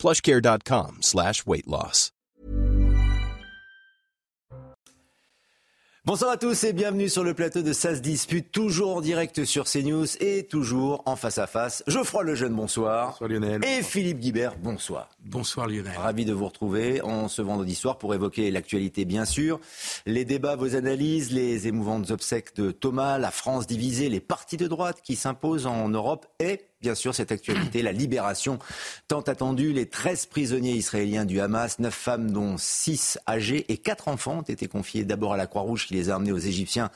plushcare.com slash weight loss. Bonsoir à tous et bienvenue sur le plateau de SAS Dispute, toujours en direct sur CNews et toujours en face à face. Geoffroy Lejeune, bonsoir. Bonsoir Lionel. Et Philippe Guibert, bonsoir. Bonsoir Lionel. Ravi de vous retrouver en ce vendredi soir pour évoquer l'actualité bien sûr, les débats, vos analyses, les émouvantes obsèques de Thomas, la France divisée, les partis de droite qui s'imposent en Europe et bien sûr cette actualité, la libération tant attendue. Les 13 prisonniers israéliens du Hamas, 9 femmes dont 6 âgées et 4 enfants ont été confiés d'abord à la Croix-Rouge qui les a amenés aux Égyptiens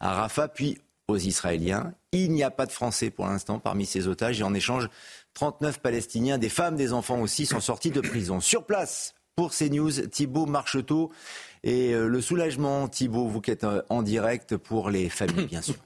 à Rafah, puis aux Israéliens. Il n'y a pas de Français pour l'instant parmi ces otages et en échange, 39 Palestiniens, des femmes, des enfants aussi, sont sortis de prison. Sur place, pour CNews, Thibault Marcheteau et euh, le soulagement, Thibault, vous qui êtes euh, en direct pour les familles, bien sûr.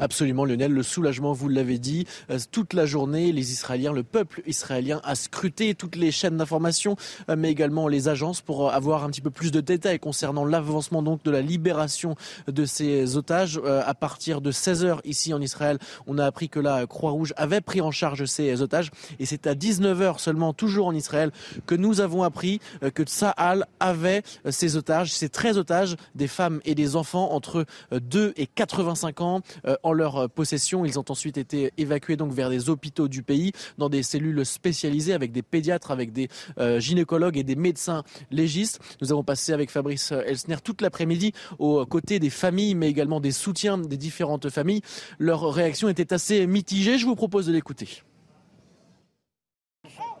Absolument, Lionel. Le soulagement, vous l'avez dit, euh, toute la journée, les Israéliens, le peuple israélien a scruté toutes les chaînes d'information, euh, mais également les agences pour avoir un petit peu plus de détails concernant l'avancement donc de la libération de ces otages. Euh, à partir de 16 heures ici en Israël, on a appris que la Croix-Rouge avait pris en charge ces otages et c'est à 19 heures seulement, toujours en Israël, que nous avons appris que Tsahal avait ces otages, ces 13 otages, des femmes et des enfants entre 2 et 85 ans en leur possession. Ils ont ensuite été évacués donc vers des hôpitaux du pays, dans des cellules spécialisées avec des pédiatres, avec des euh, gynécologues et des médecins légistes. Nous avons passé avec Fabrice Elsner toute l'après-midi aux côtés des familles, mais également des soutiens des différentes familles. Leur réaction était assez mitigée. Je vous propose de l'écouter.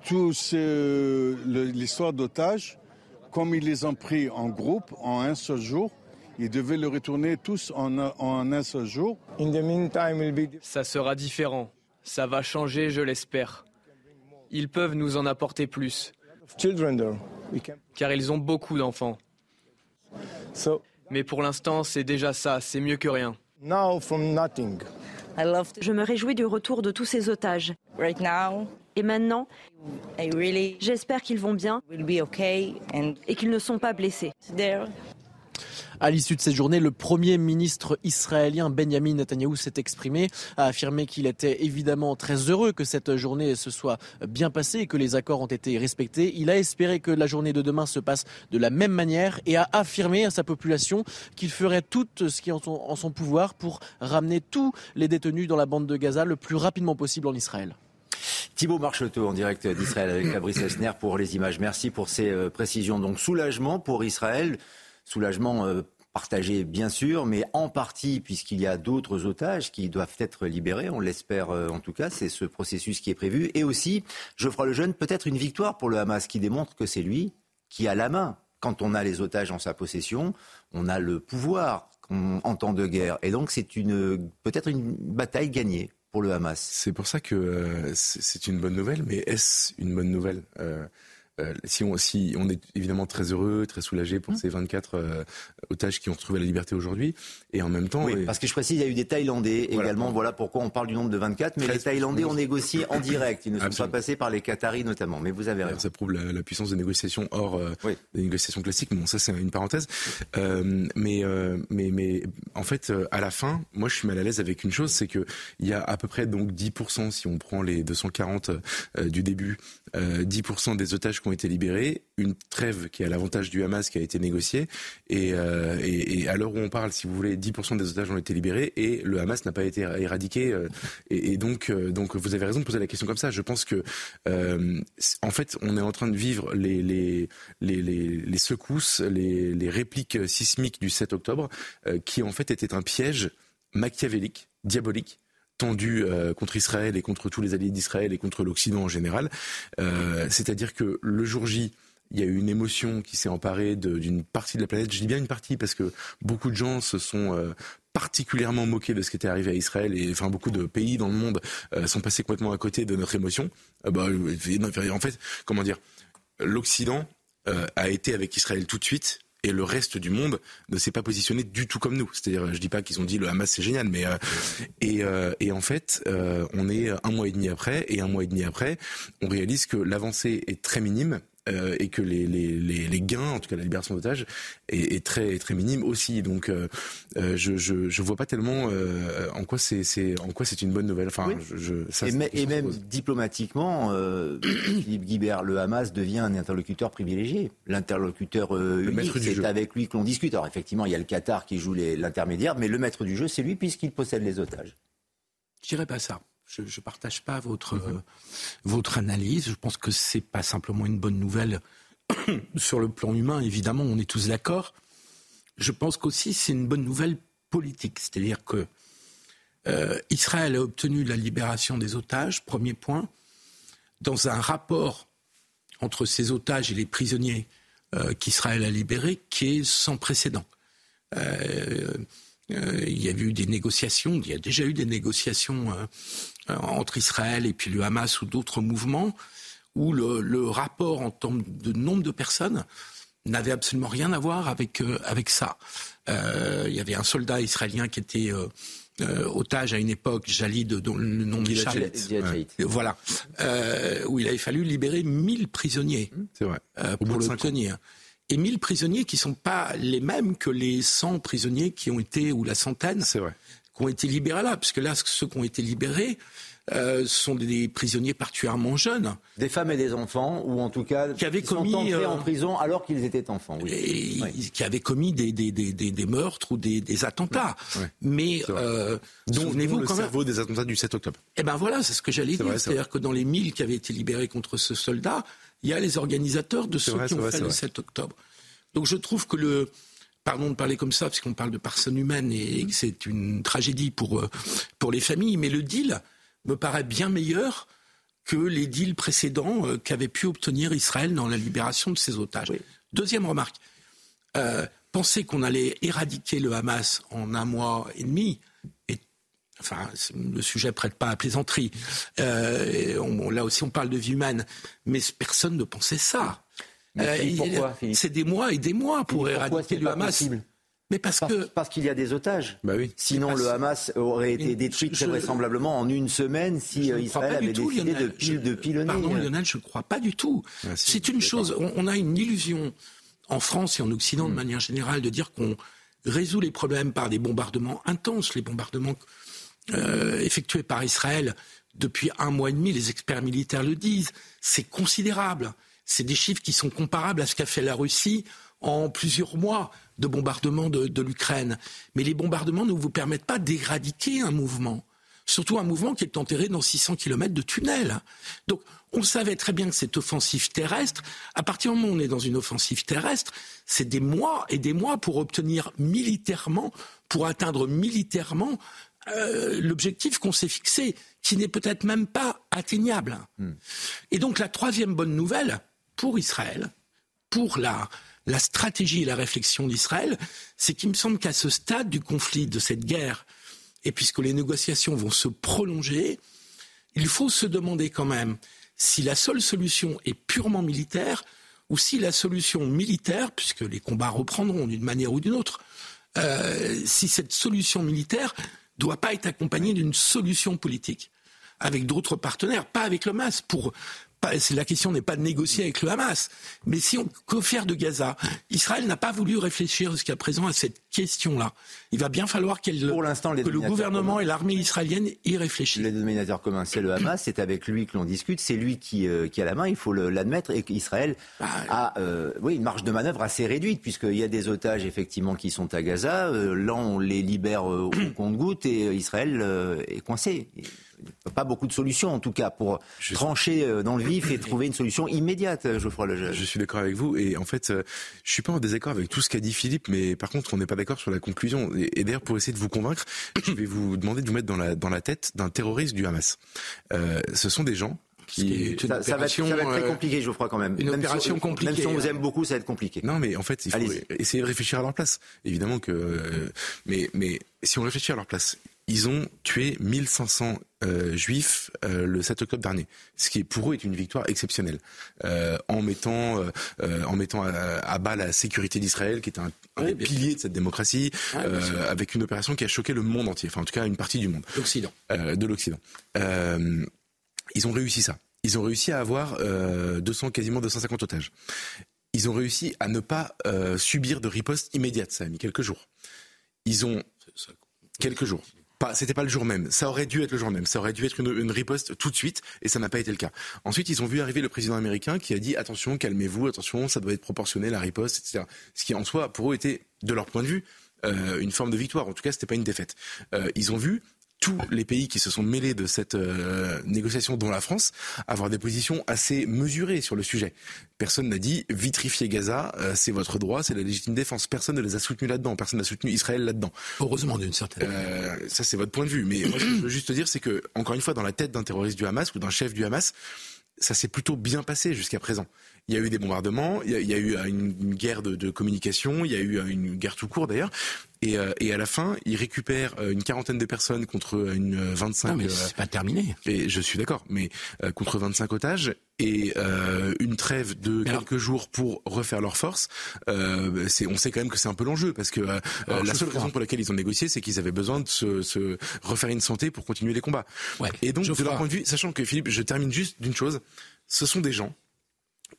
Tout l'histoire d'otages, comme ils les ont pris en groupe en un seul jour, ils devaient le retourner tous en, en un seul jour. Ça sera différent. Ça va changer, je l'espère. Ils peuvent nous en apporter plus. Car ils ont beaucoup d'enfants. Mais pour l'instant, c'est déjà ça, c'est mieux que rien. Je me réjouis du retour de tous ces otages. Et maintenant, j'espère qu'ils vont bien et qu'ils ne sont pas blessés. À l'issue de cette journée, le premier ministre israélien Benjamin Netanyahu s'est exprimé, a affirmé qu'il était évidemment très heureux que cette journée se soit bien passée et que les accords ont été respectés. Il a espéré que la journée de demain se passe de la même manière et a affirmé à sa population qu'il ferait tout ce qui est en son pouvoir pour ramener tous les détenus dans la bande de Gaza le plus rapidement possible en Israël. Thibaut Marcheteau en direct d'Israël avec Fabrice Esner pour les images. Merci pour ces euh, précisions. Donc soulagement pour Israël, soulagement euh, partagé bien sûr, mais en partie puisqu'il y a d'autres otages qui doivent être libérés, on l'espère euh, en tout cas, c'est ce processus qui est prévu. Et aussi, Geoffroy Lejeune, peut-être une victoire pour le Hamas qui démontre que c'est lui qui a la main. Quand on a les otages en sa possession, on a le pouvoir en temps de guerre. Et donc c'est une peut-être une bataille gagnée pour le Hamas. C'est pour ça que euh, c'est une bonne nouvelle, mais est-ce une bonne nouvelle euh, si, on, si on est évidemment très heureux, très soulagé pour mmh. ces 24 euh, otages qui ont retrouvé la liberté aujourd'hui, et en même temps... Oui, parce que je précise, il y a eu des Thaïlandais également, voilà pourquoi on parle du nombre de 24, mais les Thaïlandais ont négocié en direct, ils ne sont pas passés par les Qataris notamment, mais vous avez raison. Ça prouve la, puissance des négociations hors euh, des négociations classiques, bon ça c'est une parenthèse, mais, mais, mais en fait à la fin, moi je suis mal à l'aise avec une chose, c'est qu'il y a à peu près donc 10% si on prend les 240 du début, 10% des otages ont été libérés, une trêve qui a l'avantage du Hamas qui a été négociée, et, euh, et, à l'heure où on parle, si vous voulez, 10% des otages ont été libérés et le Hamas n'a pas été éradiqué. Euh, et, donc, euh, donc, vous avez raison de poser la question comme ça. Je pense que, en fait, on est en train de vivre les, les, les, secousses, les, les répliques sismiques du 7 octobre, qui en fait étaient un piège machiavélique, diabolique, tendu euh, contre Israël et contre tous les alliés d'Israël et contre l'Occident en général. Euh, c'est-à-dire que le jour J, il y a eu une émotion qui s'est emparée d'une partie de la planète. Je dis bien une partie parce que beaucoup de gens se sont euh, particulièrement moqués de ce qui était arrivé à Israël et enfin beaucoup de pays dans le monde euh, sont passés complètement à côté de notre émotion. Euh, bah, en fait, comment dire, l'Occident a été avec Israël tout de suite et le reste du monde ne s'est pas positionné du tout comme nous. C'est-à-dire, je dis pas qu'ils ont dit le Hamas c'est génial, mais euh, et, euh, et, en fait, euh, on est un mois et demi après, et un mois et demi après, on réalise que l'avancée est très minime euh, et que les, les, les, les, gains, en tout cas la libération d'otages, est, est, très très minime aussi. Donc euh, euh je, je je vois pas tellement euh, en quoi c'est c'est en quoi c'est une bonne nouvelle. Enfin, je, je, ça, et, et même diplomatiquement, Philippe Guibert, le Hamas devient un interlocuteur privilégié, l'interlocuteur unique. C'est avec lui que l'on discute. Alors effectivement, il y a le Qatar qui joue l'intermédiaire, mais le maître du jeu, c'est lui puisqu'il possède les otages. Je dirais pas ça. Je ne partage pas votre, mhm. euh, votre analyse. Je pense que ce n'est pas simplement une bonne nouvelle sur le plan humain, évidemment, on est tous d'accord. Je pense qu'aussi c'est une bonne nouvelle politique. C'est-à-dire que euh, Israël a obtenu la libération des otages, premier point, dans un rapport entre ces otages et les prisonniers euh, qu'Israël a libérés qui est sans précédent. il y a eu des négociations, il y a déjà eu des négociations euh, entre Israël et puis le Hamas ou d'autres mouvements, où le, rapport en termes de nombre de personnes n'avait absolument rien à voir avec, euh, avec ça. Euh, il y avait un soldat israélien qui était otage à une époque, Jalid, dont le nom m'échappe. Voilà. où il avait fallu libérer 1000 prisonniers vrai. pour le tenir. Et 1000 prisonniers qui ne sont pas les mêmes que les 100 prisonniers qui ont été, ou la centaine, vrai qui ont été libérés là, parce que là, ceux qui ont été libérés euh, sont des prisonniers particulièrement jeunes. Des femmes et des enfants, ou en tout cas qui avaient commis sont entrés en euh, prison alors qu'ils étaient enfants. Oui. Qui avaient commis des, des, des, des meurtres ou des, attentats. Mais euh, souvenez-vous le cerveau des attentats du 7 octobre. Eh ben voilà, c'est ce que j'allais dire. C'est-à-dire que dans les 1000 qui avaient été libérés contre ce soldat, il y a les organisateurs de ceux qui ont fait le 7 octobre. Donc je trouve que le pardon de parler comme ça, parce qu'on parle de personnes humaines et c'est une tragédie pour, euh, pour les familles, mais le deal me paraît bien meilleur que les deals précédents euh, qu'avait pu obtenir Israël dans la libération de ses otages. Deuxième remarque, euh, penser qu'on allait éradiquer le Hamas en un mois et demi, et, enfin, le sujet prête pas à plaisanterie. là aussi, on parle de vie humaine, mais personne ne pensait ça. Euh, c'est des mois et des mois pour éradiquer le Hamas. Mais parce, que parce qu'il y a des otages. Bah oui. Sinon, le Hamas aurait été détruit très vraisemblablement en une semaine si euh, Israël avait décidé de, pile, de pilonner. Pardon, Lionel, je ne crois pas du tout. Ah, c'est une chose. On, a une illusion en France et en Occident de hmm. manière générale de dire qu'on résout les problèmes par des bombardements intenses, les bombardements euh, effectués par Israël depuis un mois et demi. Les experts militaires le disent. C'est considérable c'est des chiffres qui sont comparables à ce qu'a fait la Russie en plusieurs mois de bombardement de, l'Ukraine. Mais les bombardements ne vous permettent pas d'éradiquer un mouvement. Surtout un mouvement qui est enterré dans 600 km de tunnels. Donc, on savait très bien que cette offensive terrestre, à partir du moment où on est dans une offensive terrestre, c'est des mois et des mois pour obtenir militairement, pour atteindre militairement euh, l'objectif qu'on s'est fixé, qui n'est peut-être même pas atteignable. Hmm. Et donc la troisième bonne nouvelle, pour Israël, pour la, stratégie et la réflexion d'Israël, c'est qu'il me semble qu'à ce stade du conflit, de cette guerre, et puisque les négociations vont se prolonger, il faut se demander quand même si la seule solution est purement militaire ou si la solution militaire, puisque les combats reprendront d'une manière ou d'une autre, euh, si cette solution militaire doit pas être accompagnée d'une solution politique avec d'autres partenaires, pas avec le MAS, pour la question n'est pas de négocier avec le Hamas, mais si on que faire de Gaza Israël n'a pas voulu réfléchir jusqu'à présent à cette question-là. Il va bien falloir que le gouvernement et l'armée israélienne y réfléchissent. Le dénominateur commun, c'est le Hamas, c'est avec lui que l'on discute, c'est lui qui, euh, qui a la main, il faut l'admettre, et qu'Israël bah, a euh, oui, une marge de manœuvre assez réduite, puisqu'il y a des otages effectivement qui sont à Gaza, euh, là on les libère au compte-goutte et Israël est coincé pas beaucoup de solutions, en tout cas, pour trancher euh, dans le vif et trouver une solution immédiate, euh, Geoffroy Lejeune. Je suis d'accord avec vous. Et en fait, euh, je suis pas en désaccord avec tout ce qu'a dit Philippe, mais par contre, on n'est pas d'accord sur la conclusion. Et, d'ailleurs, pour essayer de vous convaincre, je vais vous demander de vous mettre dans la, dans la tête d'un terroriste du Hamas. Euh, ce sont des gens qui ça, va être, très compliqué, je crois quand même. Une opération compliquée. Même si on vous aime beaucoup, ça va être compliqué. Non, mais en fait, il faut essayer de réfléchir à leur place. Évidemment que, mais mais si on réfléchit à leur place, ils ont tué 1500 euh, juifs euh, le 7 octobre dernier, ce qui pour eux est une victoire exceptionnelle, euh, en mettant en mettant à, bas la sécurité d'Israël, qui est un, pilier de cette démocratie, avec une opération qui a choqué le monde entier, enfin en tout cas une partie du monde, l'Occident, de l'Occident. ils ont réussi ça. Ils ont réussi à avoir 200, quasiment 250 otages. Ils ont réussi à ne pas subir de riposte immédiate. Ça a mis quelques jours. Ils ont quelques jours c'était pas le jour même. Ça aurait dû être le jour même. Ça aurait dû être une, riposte tout de suite, et ça n'a pas été le cas. Ensuite, ils ont vu arriver le président américain qui a dit attention, calmez-vous, attention, ça doit être proportionné la riposte, etc. Ce qui en soi, pour eux, était de leur point de vue euh, une forme de victoire. En tout cas, c'était pas une défaite. Euh, ils ont vu tous les pays qui se sont mêlés de cette euh, négociation, dont la France, avoir des positions assez mesurées sur le sujet. Personne n'a dit vitrifier Gaza, euh, c'est votre droit, c'est la légitime défense. Personne ne les a soutenus là-dedans. Personne n'a soutenu Israël là-dedans. Heureusement, d'une certaine euh, ça, c'est votre point de vue. Mais moi, je veux juste dire, c'est que, encore une fois, dans la tête d'un terroriste du Hamas ou d'un chef du Hamas, ça s'est plutôt bien passé jusqu'à présent il y a eu des bombardements, il y a, eu une, guerre de, communication, il y a eu une guerre tout court d'ailleurs. Et, euh, à la fin, ils récupèrent euh, une quarantaine de personnes contre une 25. Non, mais c'est pas terminé. Et je suis d'accord, mais euh, contre 25 otages et une trêve de quelques jours pour refaire leurs forces. c'est, on sait quand même que c'est un peu l'enjeu parce que la seule raison pour laquelle ils ont négocié, c'est qu'ils avaient besoin de se, refaire une santé pour continuer les combats. et donc, de leur point de vue, sachant que Philippe, je termine juste d'une chose, ce sont des gens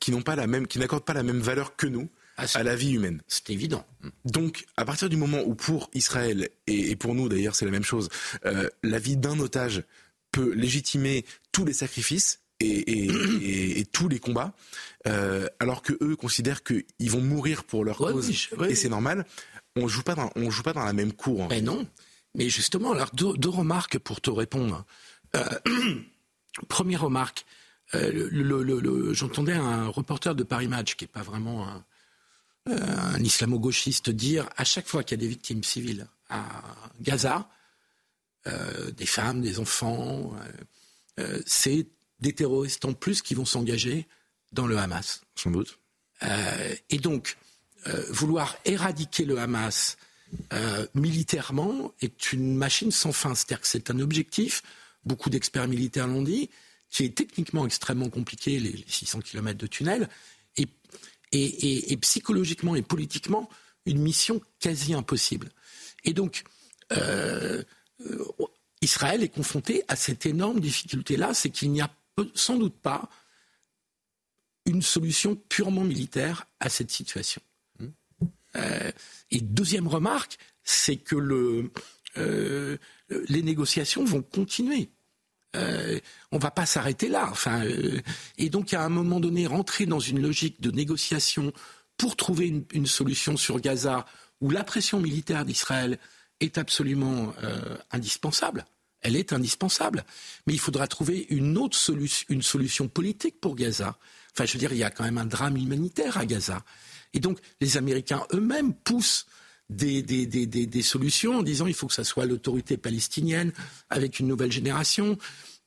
qui n'ont pas la même, qui n'accordent pas la même valeur que nous ah, à la vie humaine. C'est évident. Donc, à partir du moment où pour Israël et, pour nous d'ailleurs c'est la même chose, euh, la vie d'un otage peut légitimer tous les sacrifices et, tous les combats, euh, alors que eux considèrent qu'ils vont mourir pour leur cause et c'est normal. On joue pas dans, on joue pas dans la même cour. Mais non. Mais justement, alors deux, remarques pour te répondre. Euh, première remarque, euh, j'entendais un reporter de Paris Match, qui n'est pas vraiment un, euh, islamo-gauchiste, dire à chaque fois qu'il y a des victimes civiles à Gaza, euh, des femmes, des enfants, c'est des terroristes en plus qui vont s'engager dans le Hamas. Sans doute. et donc, vouloir éradiquer le Hamas militairement est une machine sans fin. C'est-à-dire que c'est un objectif, beaucoup d'experts militaires l'ont dit, qui est techniquement extrêmement compliqué, les, 600 km de tunnel, et, et, psychologiquement et politiquement une mission quasi impossible. Et donc, euh, Israël est confronté à cette énorme difficulté-là, c'est qu'il n'y a sans doute pas une solution purement militaire à cette situation. Mmh. Euh, et deuxième remarque, c'est que le, euh, les négociations vont continuer. Euh, on va pas s'arrêter là. Enfin, euh, et donc à un moment donné, rentrer dans une logique de négociation pour trouver une, solution sur Gaza, où la pression militaire d'Israël est absolument euh, indispensable. Elle est indispensable. Mais il faudra trouver une autre solution, une solution politique pour Gaza. Enfin, je veux dire, il y a quand même un drame humanitaire à Gaza. Et donc, les Américains eux-mêmes poussent des, solutions en disant il faut que ça soit l'autorité palestinienne avec une nouvelle génération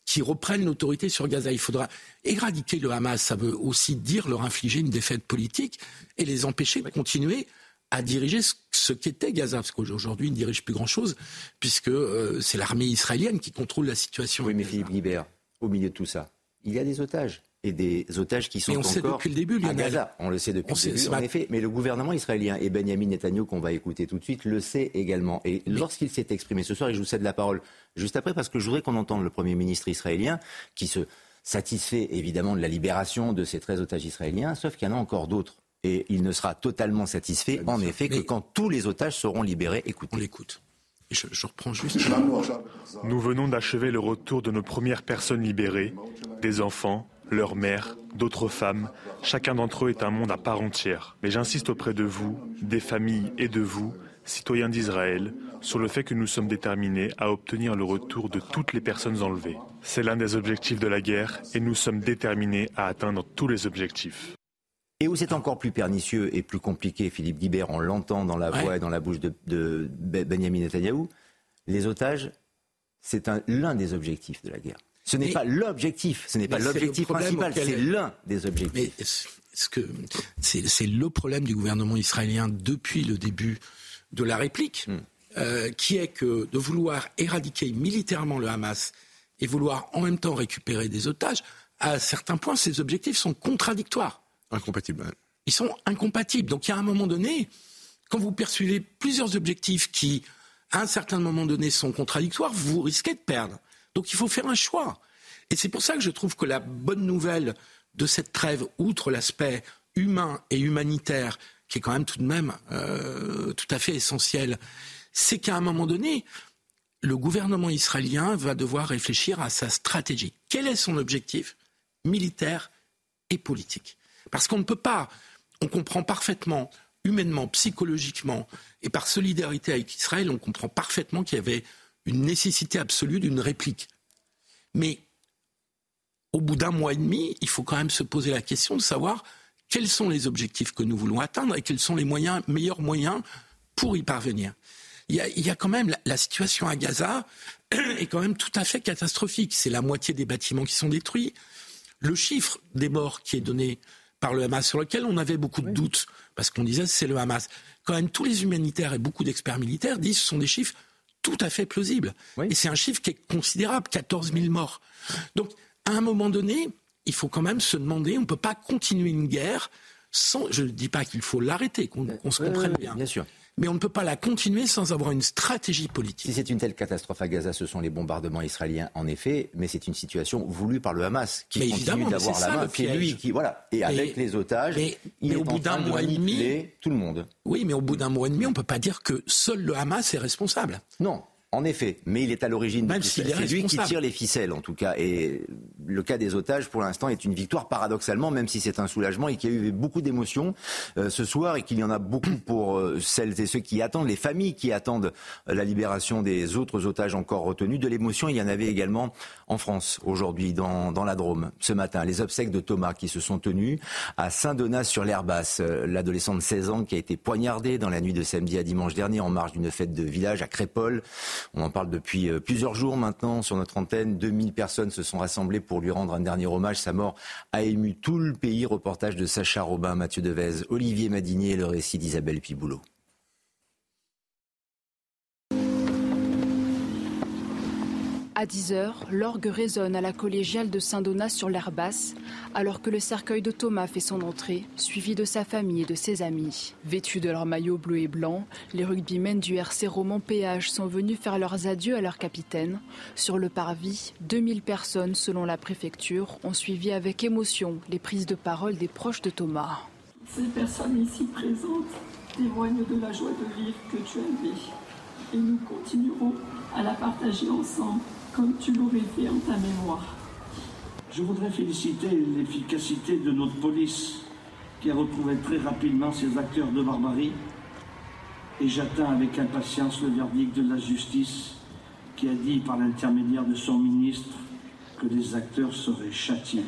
qui reprenne l'autorité sur Gaza. Il faudra éradiquer le Hamas. Ça veut aussi dire leur infliger une défaite politique et les empêcher de continuer à diriger ce, qu'était Gaza, parce qu'aujourd'hui, ils ne dirigent plus grand-chose, puisque euh, c'est l'armée israélienne qui contrôle la situation. Oui, mais Philippe Guibert, au milieu de tout ça, il y a des otages et des otages qui sont on encore sait depuis le début, à Gaza. On le sait depuis le début, en effet. Mais le gouvernement israélien et Benjamin Netanyahu, qu'on va écouter tout de suite, le sait également. Et lorsqu'il s'est exprimé ce soir, et je vous cède la parole juste après, parce que je voudrais qu'on entende le Premier ministre israélien qui se satisfait évidemment de la libération de ces 13 otages israéliens, sauf qu'il y en a encore d'autres. Et il ne sera totalement satisfait, en effet, que quand tous les otages seront libérés, écoutez. On l'écoute. Je, je, reprends juste. Nous venons d'achever le retour de nos premières personnes libérées, des enfants, leurs mères, d'autres femmes. Chacun d'entre eux est un monde à part entière. Mais j'insiste auprès de vous, des familles et de vous, citoyens d'Israël, sur le fait que nous sommes déterminés à obtenir le retour de toutes les personnes enlevées. C'est l'un des objectifs de la guerre et nous sommes déterminés à atteindre tous les objectifs. Et où c'est encore plus pernicieux et plus compliqué, Philippe Guibert, on l'entend dans la voix et dans la bouche de, Benjamin Netanyahu, les otages, c'est l'un des objectifs de la guerre. Ce n'est pas l'objectif, ce n'est pas l'objectif principal, c'est l'un des objectifs. c'est le problème du gouvernement israélien depuis le début de la réplique, hmm. euh, qui est que de vouloir éradiquer militairement le Hamas et vouloir en même temps récupérer des otages, à certains points, ces objectifs sont contradictoires. Incompatibles. Ils sont incompatibles. Donc, il y a un moment donné, quand vous persuivez plusieurs objectifs qui, à un certain moment donné, sont contradictoires, vous risquez de perdre. Donc, il faut faire un choix. Et c'est pour ça que je trouve que la bonne nouvelle de cette trêve, outre l'aspect humain et humanitaire, qui est quand même tout de même euh, tout à fait essentiel, c'est qu'à un moment donné, le gouvernement israélien va devoir réfléchir à sa stratégie. Quel est son objectif militaire et politique? Parce qu'on ne peut pas, on comprend parfaitement, humainement, psychologiquement et par solidarité avec Israël, on comprend parfaitement qu'il y avait une nécessité absolue d'une réplique. Mais au bout d'un mois et demi, il faut quand même se poser la question de savoir quels sont les objectifs que nous voulons atteindre et quels sont les moyens, meilleurs moyens pour y parvenir. Il y a, quand même la, situation à Gaza est quand même tout à fait catastrophique. C'est la moitié des bâtiments qui sont détruits. Le chiffre des morts qui est donné par le Hamas, sur lequel on avait beaucoup de doutes, parce qu'on disait c'est le Hamas. Quand même, tous les humanitaires et beaucoup d'experts militaires disent que ce sont des chiffres tout à fait plausibles. Et c'est un chiffre qui est considérable, 14 000 morts. Donc, à un moment donné, il faut quand même se demander, on ne peut pas continuer une guerre sans, je ne dis pas qu'il faut l'arrêter, qu'on se comprenne bien. Bien sûr mais on ne peut pas la continuer sans avoir une stratégie politique. Si c'est une telle catastrophe à Gaza, ce sont les bombardements israéliens, en effet, mais c'est une situation voulue par le Hamas, qui continue d'avoir la main, lui, qui voilà, et avec les otages, mais, il est au bout d'un mois et demi, tout le monde. Oui, mais au bout d'un mois et demi, on ne peut pas dire que seul le Hamas est responsable. Non, en effet, mais il est à l'origine de C'est lui qui tire les ficelles, en tout cas. Et le cas des otages, pour l'instant, est une victoire, paradoxalement, même si c'est un soulagement et qu'il y a eu beaucoup d'émotions euh, ce soir et qu'il y en a beaucoup pour euh, celles et ceux qui attendent, les familles qui attendent euh, la libération des autres otages encore retenus. De l'émotion, il y en avait également en France, aujourd'hui, dans, dans la Drôme, ce matin. Les obsèques de Thomas qui se sont tenues à Saint-Donat-sur-l'Herbasse. L'adolescent de 16 ans qui a été poignardé dans la nuit de samedi à dimanche dernier en marge d'une fête de village à Crépole. On en parle depuis euh, plusieurs jours maintenant sur notre antenne. 2000 personnes se sont rassemblées pour lui rendre un dernier hommage. Sa mort a ému tout le pays. Reportage de Sacha Robin, Mathieu Devez, Olivier Madinier et le récit d'Isabelle Piboulot. À 10h, l'orgue résonne à la collégiale de Saint-Donat sur l'air basse, alors que le cercueil de Thomas fait son entrée, suivi de sa famille et de ses amis. Vêtus de leur maillot bleu et blanc, les rugbymen du RC Roman Péage sont venus faire leurs adieux à leur capitaine. Sur le parvis, 2000 personnes, selon la préfecture, ont suivi avec émotion les prises de parole des proches de Thomas. Ces personnes ici présentes témoignent de la joie de vivre que tu avais. Et nous continuerons à la partager ensemble comme tu l'aurais fait en ta mémoire. Je voudrais féliciter l'efficacité de notre police qui a retrouvé très rapidement ces acteurs de barbarie et j'attends avec impatience le verdict de la justice qui a dit par l'intermédiaire de son ministre que les acteurs seraient châtiés.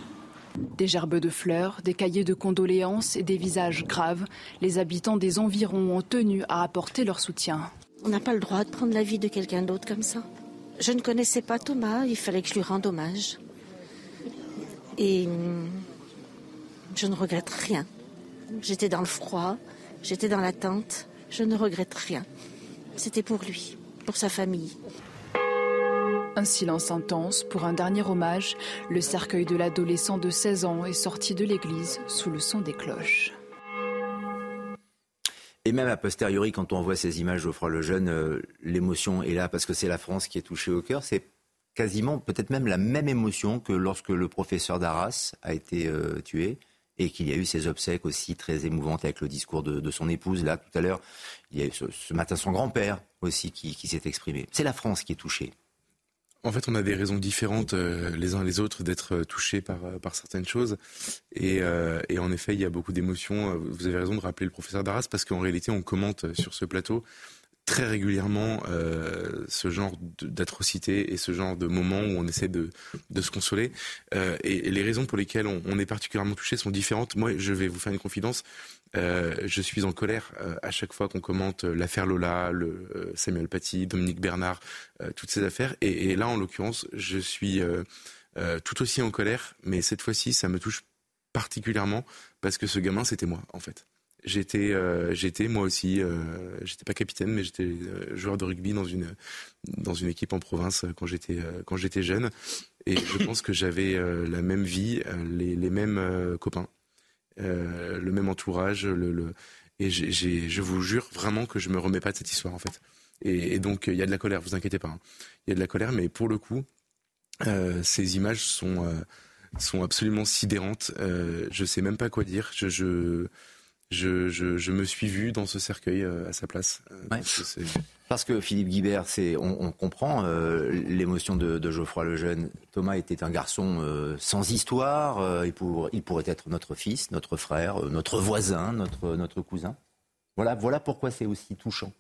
Des gerbes de fleurs, des cahiers de condoléances et des visages graves, les habitants des environs ont tenu à apporter leur soutien. On n'a pas le droit de prendre la vie de quelqu'un d'autre comme ça. Je ne connaissais pas Thomas, il fallait que je lui rende hommage. Et hum, je ne regrette rien. J'étais dans le froid, j'étais dans l'attente, je ne regrette rien. C'était pour lui, pour sa famille. Un silence intense pour un dernier hommage. Le cercueil de l'adolescent de 16 ans est sorti de l'église sous le son des cloches. Et même a posteriori, quand on voit ces images Geoffroy Lejeune, euh, l'émotion est là parce que c'est la France qui est touchée au cœur. C'est quasiment, peut-être même la même émotion que lorsque le professeur d'Arras a été euh, tué et qu'il y a eu ces obsèques aussi très émouvantes avec le discours de, son épouse. Là, tout à l'heure, il y a eu ce, matin son grand-père aussi qui s'est exprimé. C'est la France qui est touchée. En fait, on a des raisons différentes euh, les uns les autres d'être euh, touchés par, euh, par certaines choses. Et, et en effet, il y a beaucoup d'émotions. Vous avez raison de rappeler le professeur Darras parce qu'en réalité, on commente sur ce plateau très régulièrement euh, ce genre d'atrocité et ce genre de moments où on essaie de, se consoler. Euh, et, les raisons pour lesquelles on, est particulièrement touché sont différentes. Moi, je vais vous faire une confidence. Euh, je suis en colère à chaque fois qu'on commente l'affaire Lola, le Samuel Paty, Dominique Bernard, toutes ces affaires. Et là, en l'occurrence, je suis tout aussi en colère, mais cette fois-ci, ça me touche particulièrement parce que ce gamin, c'était moi, en fait. J'étais, j'étais moi aussi, j'étais pas capitaine, mais j'étais joueur de rugby dans une dans une équipe en province quand j'étais quand j'étais jeune, et je pense que j'avais la même vie, les, les mêmes copains, le même entourage, le, le et je vous jure vraiment que je me remets pas de cette histoire en fait. Et, donc il y a de la colère, vous inquiétez pas. Hein. Il y a de la colère, mais pour le coup, euh, ces images sont euh, sont absolument sidérantes. Euh, je sais même pas quoi dire. Je, je je, je, je, me suis vu dans ce cercueil euh, à sa place. Parce que Philippe Guibert, c'est, on, on, comprend euh, l'émotion de, de, Geoffroy Lejeune. Thomas était un garçon euh, sans histoire. il, pour, il, pourrait être notre fils, notre frère, notre voisin, notre, notre cousin. Voilà, voilà pourquoi c'est aussi touchant.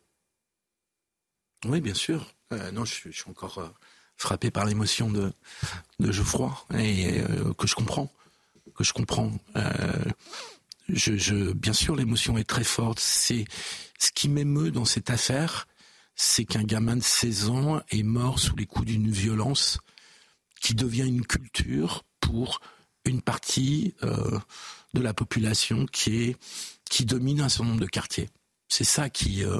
Oui, bien sûr. non, je, je, suis encore frappé par l'émotion de, de Geoffroy et que je comprends. Que je comprends bien sûr, l'émotion est très forte. C'est ce qui m'émeut dans cette affaire, c'est qu'un gamin de 16 ans est mort sous les coups d'une violence qui devient une culture pour une partie euh, de la population qui domine un certain nombre de quartiers. C'est ça euh,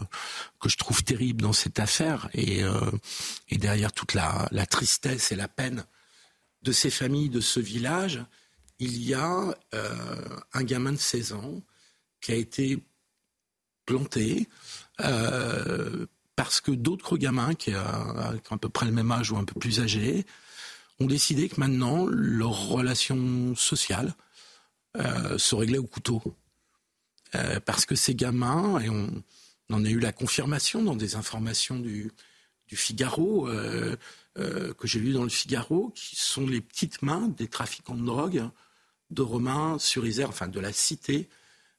que je trouve terrible dans cette affaire et, euh, derrière toute la tristesse et la peine de ces familles, de ce village, il y a euh, un gamin de 16 ans qui a été planté euh, parce que d'autres gamins qui, ont à peu près le même âge ou un peu plus âgés ont décidé que maintenant leur relation sociale euh, se réglait au couteau. parce que ces gamins, et on, en a eu la confirmation dans des informations du, du Figaro, que j'ai lu dans le Figaro, qui sont les petites mains des trafiquants de drogue de Romain sur Isère, enfin de la cité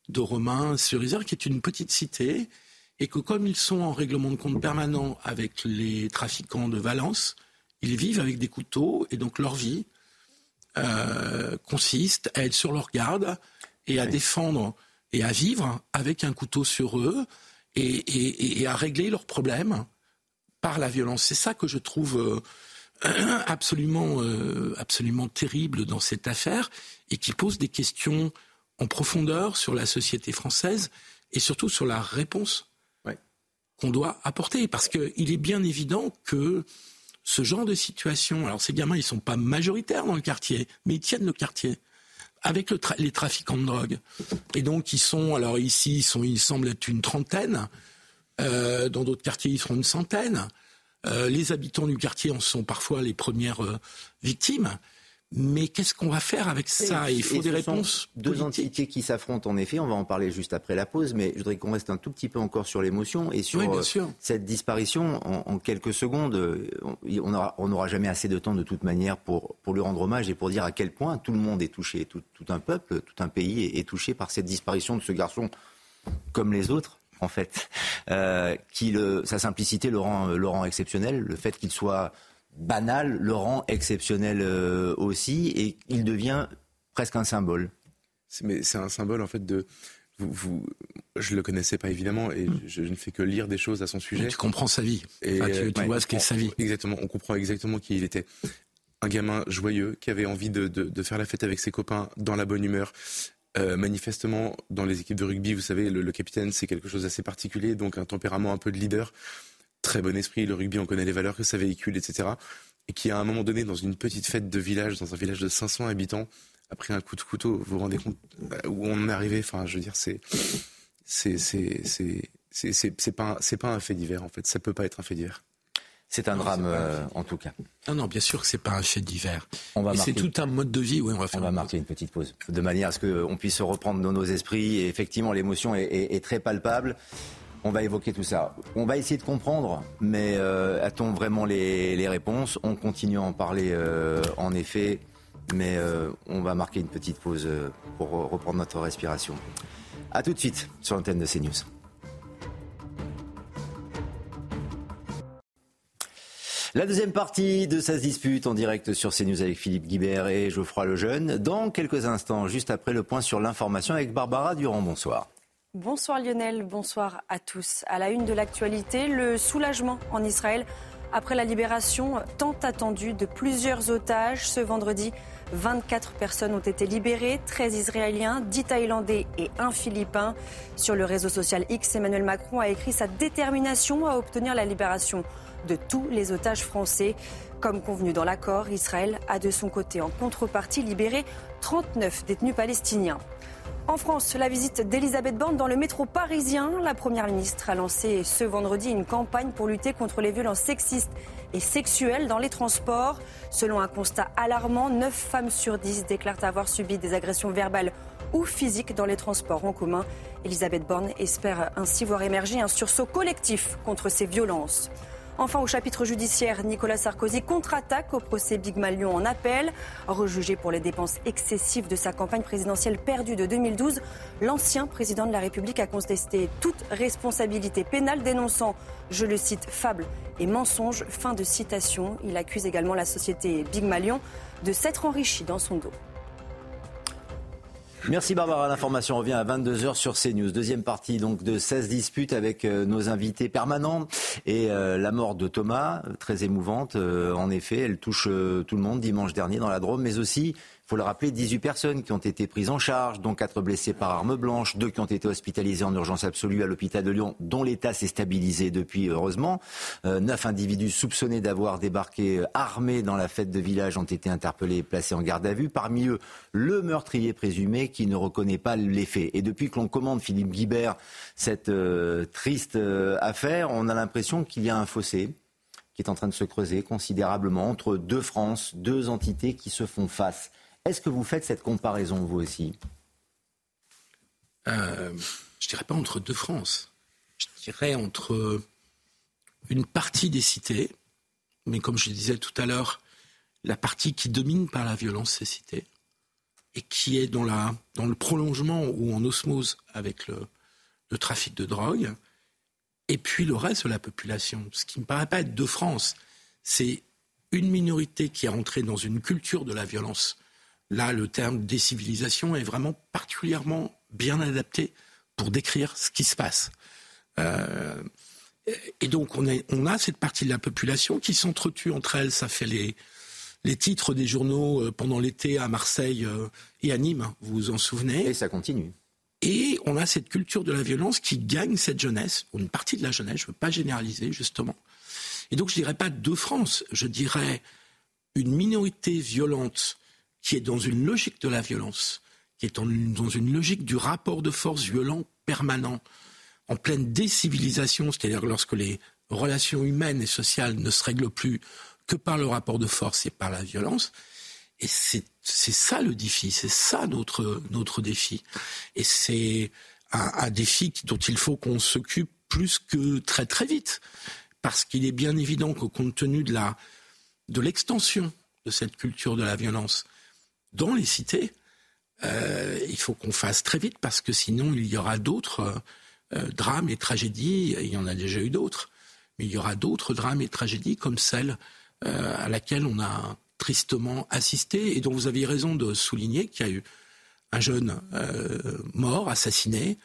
de Romain sur Isère, qui est une petite cité, et que comme ils sont en règlement de compte permanent avec les trafiquants de Valence, ils vivent avec des couteaux, et donc leur vie euh, consiste à être sur leur garde et à défendre et à vivre avec un couteau sur eux et, et à régler leurs problèmes par la violence. C'est ça que je trouve euh, absolument, euh, absolument terrible dans cette affaire et qui pose des questions en profondeur sur la société française et surtout sur la réponse qu'on doit apporter. Parce qu'il est bien évident que ce genre de situation, alors ces gamins, ils sont pas majoritaires dans le quartier, mais ils tiennent le quartier avec les trafiquants de drogue. Et donc ils sont, alors ici, ils sont, il semble être une trentaine. Euh, dans d'autres quartiers, ils seront une centaine. Euh, les habitants du quartier en sont parfois les premières euh, victimes. Mais qu'est-ce qu'on va faire avec ça? Il faut des réponses. Deux entités qui s'affrontent en effet. On va en parler juste après la pause, mais je voudrais qu'on reste un tout petit peu encore sur l'émotion et sur euh, cette disparition en, quelques secondes. On n'aura jamais assez de temps de toute manière pour, pour lui rendre hommage et pour dire à quel point tout le monde est touché, tout, un peuple, tout un pays est touché par cette disparition de ce garçon comme les autres en fait, euh, qui le, sa simplicité le rend, le rend exceptionnel, le fait qu'il soit banal le rend exceptionnel euh, aussi, et il devient presque un symbole. Mais c'est un symbole en fait de. Vous, vous, je le connaissais pas évidemment et hmm. je, ne fais que lire des choses à son sujet. tu comprends sa vie. Et tu, vois ce qu'est sa vie. Exactement. On comprend exactement qui il était. Un gamin joyeux qui avait envie de, de, de faire la fête avec ses copains dans la bonne humeur, euh, manifestement, dans les équipes de rugby, vous savez, le, capitaine, c'est quelque chose d'assez particulier, donc un tempérament un peu de leader, très bon esprit, le rugby, on connaît les valeurs que ça véhicule, etc. Et qui, à un moment donné, dans une petite fête de village, dans un village de 500 habitants, a pris un coup de couteau. Vous vous rendez compte euh, où on est arrivé? Enfin, je veux dire, c'est, c'est, c'est, c'est, c'est, pas, c'est pas un fait divers, en fait. Ça peut pas être un fait divers. C'est un drame, euh, en tout cas. Ah non, bien sûr que c'est pas un fait divers. C'est tout un mode de vie. Oui, on va faire. On va marquer une petite pause, de manière à ce qu'on puisse se reprendre dans nos esprits. Et effectivement, l'émotion est, très palpable. On va évoquer tout ça. On va essayer de comprendre, mais euh, a-t-on vraiment les, réponses? On continue à en parler, euh, en effet, mais on va marquer une petite pause pour reprendre notre respiration. A tout de suite sur l'antenne de CNews. La deuxième partie de sa dispute en direct sur CNews avec Philippe Guibert et Geoffroy Lejeune. Dans quelques instants, juste après le point sur l'information avec Barbara Durand. Bonsoir. Bonsoir Lionel, bonsoir à tous. À la une de l'actualité, le soulagement en Israël après la libération tant attendue de plusieurs otages. Ce vendredi, 24 personnes ont été libérées, 13 Israéliens, 10 Thaïlandais et un Philippin. Sur le réseau social X, Emmanuel Macron a écrit sa détermination à obtenir la libération de tous les otages français. Comme convenu dans l'accord, Israël a de son côté en contrepartie libéré 39 détenus palestiniens. En France, la visite d'Elisabeth Borne dans le métro parisien. La Première ministre a lancé ce vendredi une campagne pour lutter contre les violences sexistes et sexuelles dans les transports. Selon un constat alarmant, 9 femmes sur 10 déclarent avoir subi des agressions verbales ou physiques dans les transports en commun. Elisabeth Borne espère ainsi voir émerger un sursaut collectif contre ces violences. Enfin, au chapitre judiciaire, Nicolas Sarkozy contre-attaque au procès Big Malion en appel. Rejugé pour les dépenses excessives de sa campagne présidentielle perdue de 2012, l'ancien président de la République a contesté toute responsabilité pénale, dénonçant, je le cite, fable et mensonge. Fin de citation. Il accuse également la société Big Malion de s'être enrichie dans son dos. Merci Barbara. L'information revient à 22h sur CNews. Deuxième partie donc de 16 disputes avec euh, nos invités permanents et euh, la mort de Thomas, très émouvante. Euh, en effet, elle touche tout le monde dimanche dernier dans la Drôme, mais aussi faut le rappeler, 18 personnes qui ont été prises en charge, dont 4 blessés par arme blanche, 2 qui ont été hospitalisés en urgence absolue à l'hôpital de Lyon, dont l'état s'est stabilisé depuis, heureusement. Euh, 9 individus soupçonnés d'avoir débarqué euh, armés dans la fête de village ont été interpellés et placés en garde à vue. Parmi eux, le meurtrier présumé qui ne reconnaît pas les faits. Et depuis que l'on commande Philippe Guibert cette euh, triste euh, affaire, on a l'impression qu'il y a un fossé qui est en train de se creuser considérablement entre deux France, deux entités qui se font face. Est-ce que vous faites cette comparaison, vous aussi euh, Je dirais pas entre deux France. Je dirais entre une partie des cités, mais comme je disais tout à l'heure, la partie qui domine par la violence ces cités et qui est dans, la, dans le prolongement ou en osmose avec le, le trafic de drogue, et puis le reste de la population. Ce qui ne me paraît pas être de France, c'est une minorité qui est entrée dans une culture de la violence Là, le terme décivilisation est vraiment particulièrement bien adapté pour décrire ce qui se passe. Euh, et donc, on, on, a cette partie de la population qui s'entretue entre elles. Ça fait les, les titres des journaux euh, pendant l'été à Marseille euh, et à Nîmes, vous vous en souvenez. Et ça continue. Et on a cette culture de la violence qui gagne cette jeunesse, ou une partie de la jeunesse, je ne veux pas généraliser, justement. Et donc, je ne dirais pas de France, je dirais une minorité violente qui est dans une logique de la violence, qui est dans une logique du rapport de force violent permanent, en pleine décivilisation, c'est-à-dire lorsque les relations humaines et sociales ne se règlent plus que par le rapport de force et par la violence. Et c'est ça le défi, c'est ça notre, notre défi. Et c'est un, défi dont il faut qu'on s'occupe plus que très très vite. Parce qu'il est bien évident qu'au compte tenu de de l'extension de cette culture de la violence, dans les cités, euh, il faut qu'on fasse très vite parce que sinon il y aura d'autres euh, euh, drames et tragédies. Il y en a déjà eu d'autres, mais il y aura d'autres drames et tragédies comme celle à laquelle on a tristement assisté et dont vous aviez raison de souligner qu'il y a eu un jeune mort, assassiné,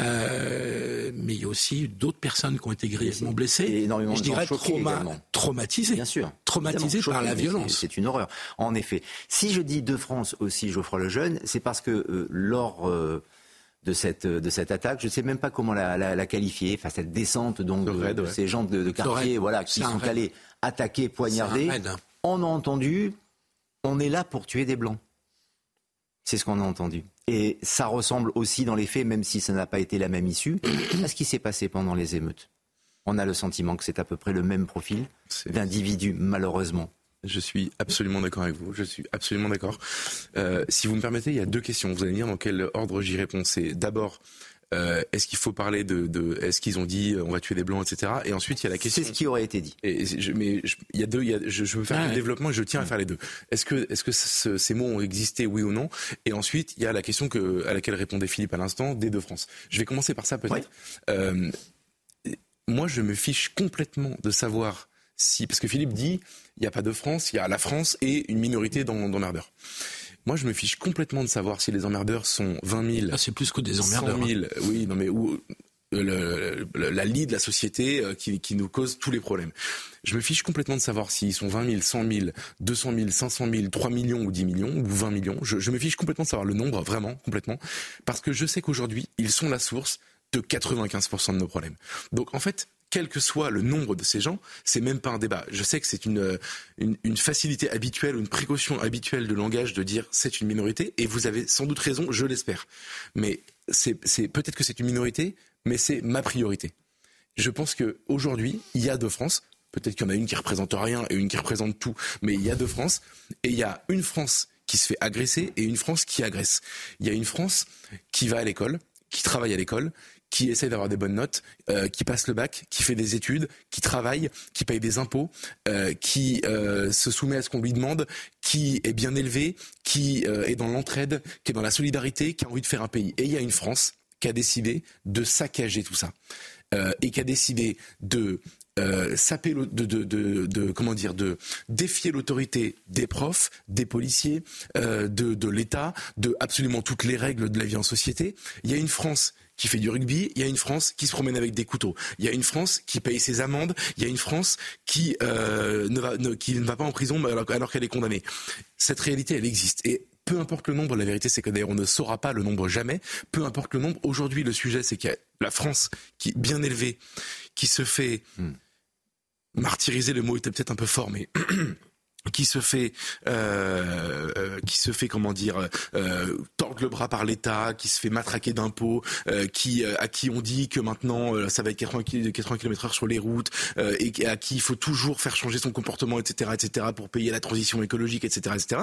euh, mais il y a aussi d'autres personnes qui ont été grièvement blessées. énormément je dirais trauma, traumatisées. Bien sûr. Traumatisées par la violence. C'est une horreur. En effet. Si je dis de France aussi, Geoffroy Lejeune, c'est parce que euh, lors euh, de cette de cette attaque, je ne sais même pas comment la, la, la qualifier, enfin cette descente donc de, ces gens de, de quartier, voilà, qui sont allés attaquer, poignarder. On a entendu, on est là pour tuer des blancs. C'est ce qu'on a entendu. Et ça ressemble aussi dans les faits, même si ça n'a pas été la même issue, à ce qui s'est passé pendant les émeutes. On a le sentiment que c'est à peu près le même profil d'individus, malheureusement. Je suis absolument d'accord avec vous. Je suis absolument d'accord. Euh, si vous me permettez, il y a deux questions. Vous allez me dire dans quel ordre j'y réponds. C'est d'abord euh, est-ce qu'il faut parler de, de est-ce qu'ils ont dit euh, on va tuer les blancs, etc. Et ensuite il y a la question. C'est ce qui aurait été dit. Et je, mais il y a deux. Il y a, je, je, veux faire le développement et je tiens à faire les deux. Est-ce que est-ce que ce, ces mots ont existé, oui ou non? Et ensuite il y a la question que à laquelle répondait Philippe à l'instant des deux France. Je vais commencer par ça peut-être. Euh, moi je me fiche complètement de savoir si parce que Philippe dit il n'y a pas de France, il y a la France et une minorité d'emmerdeurs. Moi, je me fiche complètement de savoir si les emmerdeurs sont 20 000. Ah, c'est plus que des emmerdeurs. 100 000, oui, non mais où, le, la lie de la société qui, qui nous cause tous les problèmes. Je me fiche complètement de savoir s'ils sont 20 000, 100 000, 200 000, 500 000, 3 millions ou 10 millions ou 20 millions. Je, je me fiche complètement de savoir le nombre, vraiment, complètement. Parce que je sais qu'aujourd'hui, ils sont la source de 95% de nos problèmes. Donc en fait, quel que soit le nombre de ces gens, c'est même pas un débat. Je sais que c'est une, facilité habituelle une précaution habituelle de langage de dire c'est une minorité, et vous avez sans doute raison, je l'espère. Mais c'est peut-être que c'est une minorité, mais c'est ma priorité. Je pense qu'aujourd'hui, il y a deux France. Peut-être qu'il y en a une qui représente rien et une qui représente tout, mais il y a deux France. Et il y a une France qui se fait agresser et une France qui agresse. Il y a une France qui va à l'école, qui travaille à l'école, qui essaie d'avoir des bonnes notes, euh, qui passe le bac, qui fait des études, qui travaille, qui paye des impôts, euh, qui euh, se soumet à ce qu'on lui demande, qui est bien élevé, qui est dans l'entraide, qui est dans la solidarité, qui a envie de faire un pays. Et il y a une France qui a décidé de saccager tout ça. et qui a décidé de saper de, de, de, comment dire de défier l'autorité des profs, des policiers, de l'État, de absolument toutes les règles de la vie en société. Il y a une France qui fait du rugby, il y a une France qui se promène avec des couteaux, il y a une France qui paye ses amendes, il y a une France qui euh, ne va ne, qui ne va pas en prison alors, alors qu'elle est condamnée. Cette réalité, elle existe et peu importe le nombre, la vérité c'est que d'ailleurs on ne saura pas le nombre jamais, peu importe le nombre, aujourd'hui le sujet c'est qu'il y a la France qui est bien élevée, qui se fait hmm. martyriser, le mot était peut-être un peu fort, mais qui se fait euh, euh, qui se fait comment dire euh, tordre le bras par l'État, qui se fait matraquer d'impôts, euh, qui à qui on dit que maintenant ça va être 80 km/h sur les routes et à qui il faut toujours faire changer son comportement, etc., etc., pour payer la transition écologique, etc., etc.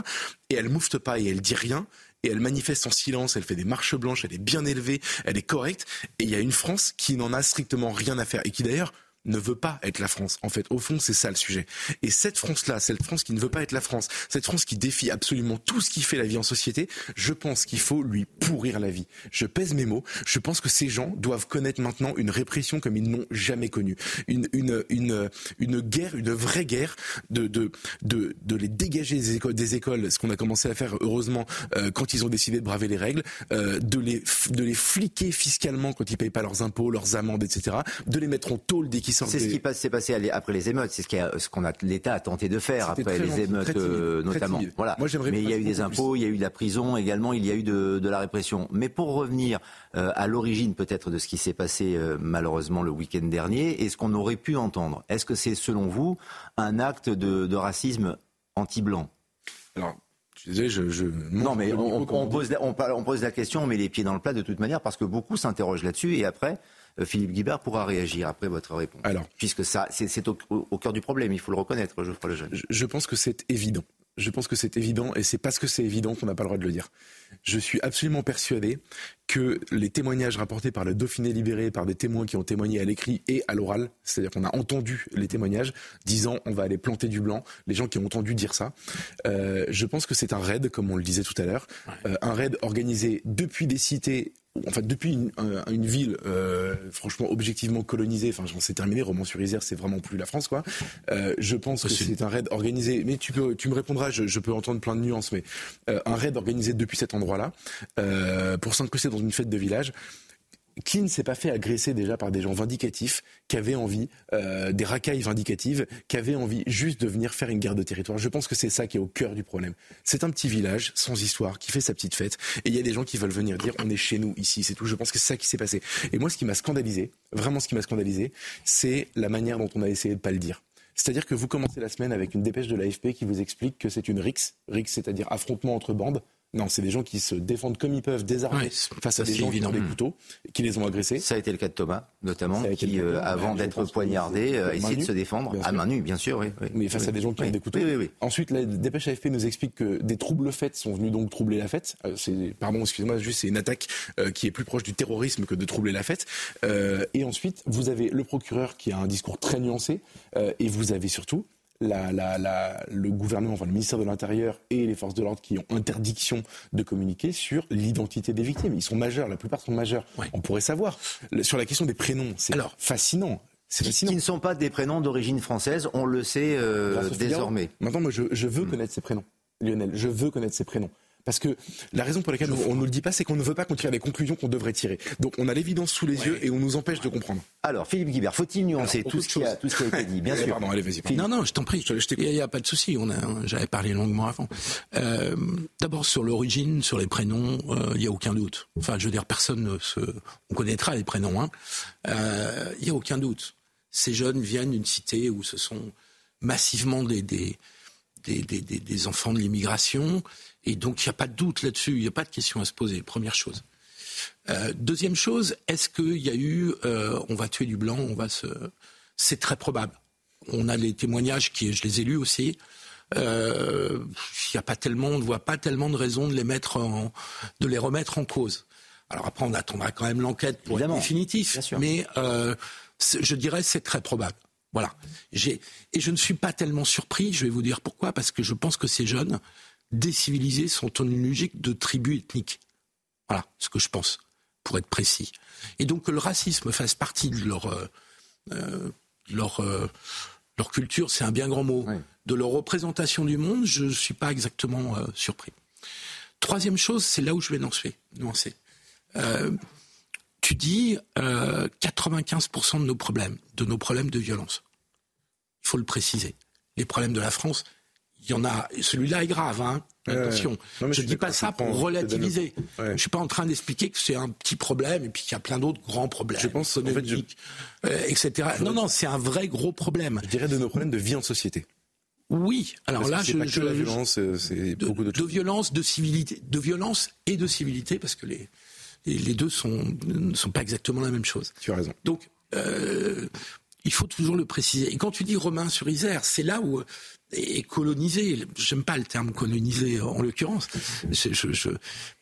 Et elle moufte pas et elle dit rien et elle manifeste en silence, elle fait des marches blanches, elle est bien élevée, elle est correcte et il y a une France qui n'en a strictement rien à faire et qui d'ailleurs ne veut pas être la France. En fait, au fond, c'est ça le sujet. Et cette France-là, cette France qui ne veut pas être la France, cette France qui défie absolument tout ce qui fait la vie en société, je pense qu'il faut lui pourrir la vie. Je pèse mes mots. Je pense que ces gens doivent connaître maintenant une répression comme ils n'ont jamais connue. Une, une, une, une guerre, une vraie guerre de, de, de, de les dégager des écoles, des écoles, ce qu'on a commencé à faire heureusement euh, quand ils ont décidé de braver les règles, euh, de, les, de les fliquer fiscalement quand ils payent pas leurs impôts, leurs amendes, etc., de les mettre en tôle dès c'est ce qui s'est passé après les émeutes. C'est ce qu'on a l'État a tenté de faire après les émeutes, euh, notamment. Voilà. Mais il y a eu des impôts, il y a eu de la prison également, il y a eu de, la répression. Mais pour revenir euh, à l'origine peut-être de ce qui s'est passé euh, malheureusement le week-end dernier et ce qu'on aurait pu entendre, est-ce que c'est selon vous un acte de, racisme anti-blanc? Alors. Je, je, je... Non, mais on, pose on, pose la question, on met les pieds dans le plat de toute manière, parce que beaucoup s'interrogent là-dessus, et après, euh, Philippe Guibert pourra réagir après votre réponse. Alors, puisque ça, c'est au, au, cœur du problème, il faut le reconnaître, Geoffroy Lejeune. Je, je pense que c'est évident. Je pense que c'est évident, et c'est parce que c'est évident qu'on n'a pas le droit de le dire. Je suis absolument persuadé que les témoignages rapportés par le Dauphiné libéré, par des témoins qui ont témoigné à l'écrit et à l'oral, c'est-à-dire qu'on a entendu les témoignages disant on va aller planter du blanc, les gens qui ont entendu dire ça, euh, je pense que c'est un raid, comme on le disait tout à l'heure, euh, un raid organisé depuis des cités en fait, depuis une, une ville euh, franchement objectivement colonisée, enfin c'est terminé, Romans-sur-Isère, c'est vraiment plus la France, quoi. Euh, je pense que c'est un raid organisé. Mais tu peux, tu me répondras, je, je peux entendre plein de nuances, mais euh, un raid organisé depuis cet endroit-là euh, pour s'incruster dans une fête de village qui ne s'est pas fait agresser déjà par des gens vindicatifs, qui avaient envie, euh, des racailles vindicatives, qui avaient envie juste de venir faire une guerre de territoire. Je pense que c'est ça qui est au cœur du problème. C'est un petit village sans histoire qui fait sa petite fête, et il y a des gens qui veulent venir dire on est chez nous ici, c'est tout. Je pense que c'est ça qui s'est passé. Et moi, ce qui m'a scandalisé, vraiment ce qui m'a scandalisé, c'est la manière dont on a essayé de pas le dire. C'est-à-dire que vous commencez la semaine avec une dépêche de l'AFP qui vous explique que c'est une RIX, RIX c'est-à-dire affrontement entre bandes, non, c'est des gens qui se défendent comme ils peuvent, désarmés, face à des gens qui ont des couteaux, qui les ont agressés. Ça a été le cas de Thomas, notamment, qui, euh, avant d'être poignardé, a essayé de se défendre à main nue, bien sûr. Oui, Mais face à des gens qui ont des couteaux. Ensuite, la dépêche AFP nous explique que des troubles faits sont venus donc troubler la fête. Euh, c'est, pardon, excusez-moi, juste c'est une attaque euh, qui est plus proche du terrorisme que de troubler la fête. et ensuite, vous avez le procureur qui a un discours très nuancé, et vous avez surtout la, la, la, le gouvernement, enfin le ministère de l'Intérieur et les forces de l'ordre qui ont interdiction de communiquer sur l'identité des victimes. Ils sont majeurs, la plupart sont majeurs. On pourrait savoir. Sur la question des prénoms, c'est fascinant. Qui, qui, ne sont pas des prénoms d'origine française, on le sait euh, désormais. Maintenant, moi, je, je veux hmm. connaître ces prénoms, Lionel. Je veux connaître ces prénoms. Parce que la raison pour laquelle on ne le dit pas, c'est qu'on ne veut pas qu'on tire les conclusions qu'on devrait tirer. Donc on a l'évidence sous les yeux et on nous empêche de comprendre. Alors, Philippe Guibert, faut-il nuancer tout, ce qui a, tout ce qui a été dit Bien sûr. Pardon, allez, vas-y. Non, non, je t'en prie, il n'y a, pas de souci. J'avais parlé longuement avant. Euh, D'abord, sur l'origine, sur les prénoms, euh, il n'y a aucun doute. Enfin, je veux dire, personne ne se... On connaîtra les prénoms. Hein. Euh, il n'y a aucun doute. Ces jeunes viennent d'une cité où ce sont massivement des, des, des, des, des enfants de l'immigration et donc, il n'y a pas de doute là-dessus, il n'y a pas de question à se poser, première chose. Euh, deuxième chose, est-ce qu'il y a eu, euh, on va tuer du blanc, on va se... C'est très probable. On a les témoignages, qui, je les ai lus aussi. Euh, il n'y a pas tellement, on ne voit pas tellement de raisons de les mettre en, de les remettre en cause. Alors après, on attendra quand même l'enquête pour être définitif. Mais je dirais c'est très probable. Voilà. Et je ne suis pas tellement surpris. Je vais vous dire pourquoi. Parce que je pense que ces jeunes, décivilisés sont en une logique de tribu ethnique. Voilà ce que je pense, pour être précis. Et donc que le racisme fasse partie de leur, euh, euh, leur, euh, leur culture, c'est un bien grand mot. De leur représentation du monde, je ne suis pas exactement surpris. Troisième chose, c'est là où je vais nuancer. nuancer. tu dis 95% de nos problèmes, de nos problèmes de violence. Il faut le préciser. Les problèmes de la France, il y en a. Celui-là est grave, hein. Attention. je ne dis pas ça pour relativiser. Je ne suis pas en train d'expliquer que c'est un petit problème et puis qu'il y a plein d'autres grands problèmes. Je pense, en fait, euh, etc. Non, non, c'est un vrai gros problème. Je dirais de nos problèmes de vie en société. Oui, alors là, je, je, la violence, euh, c'est beaucoup de, de violence, de civilité, de violence et de civilité, parce que les les deux sont ne sont pas exactement la même chose. Tu as raison. Donc euh, il faut toujours le préciser. Et quand tu dis Romain sur Isère, c'est là où et colonisé. J'aime pas le terme colonisé en l'occurrence.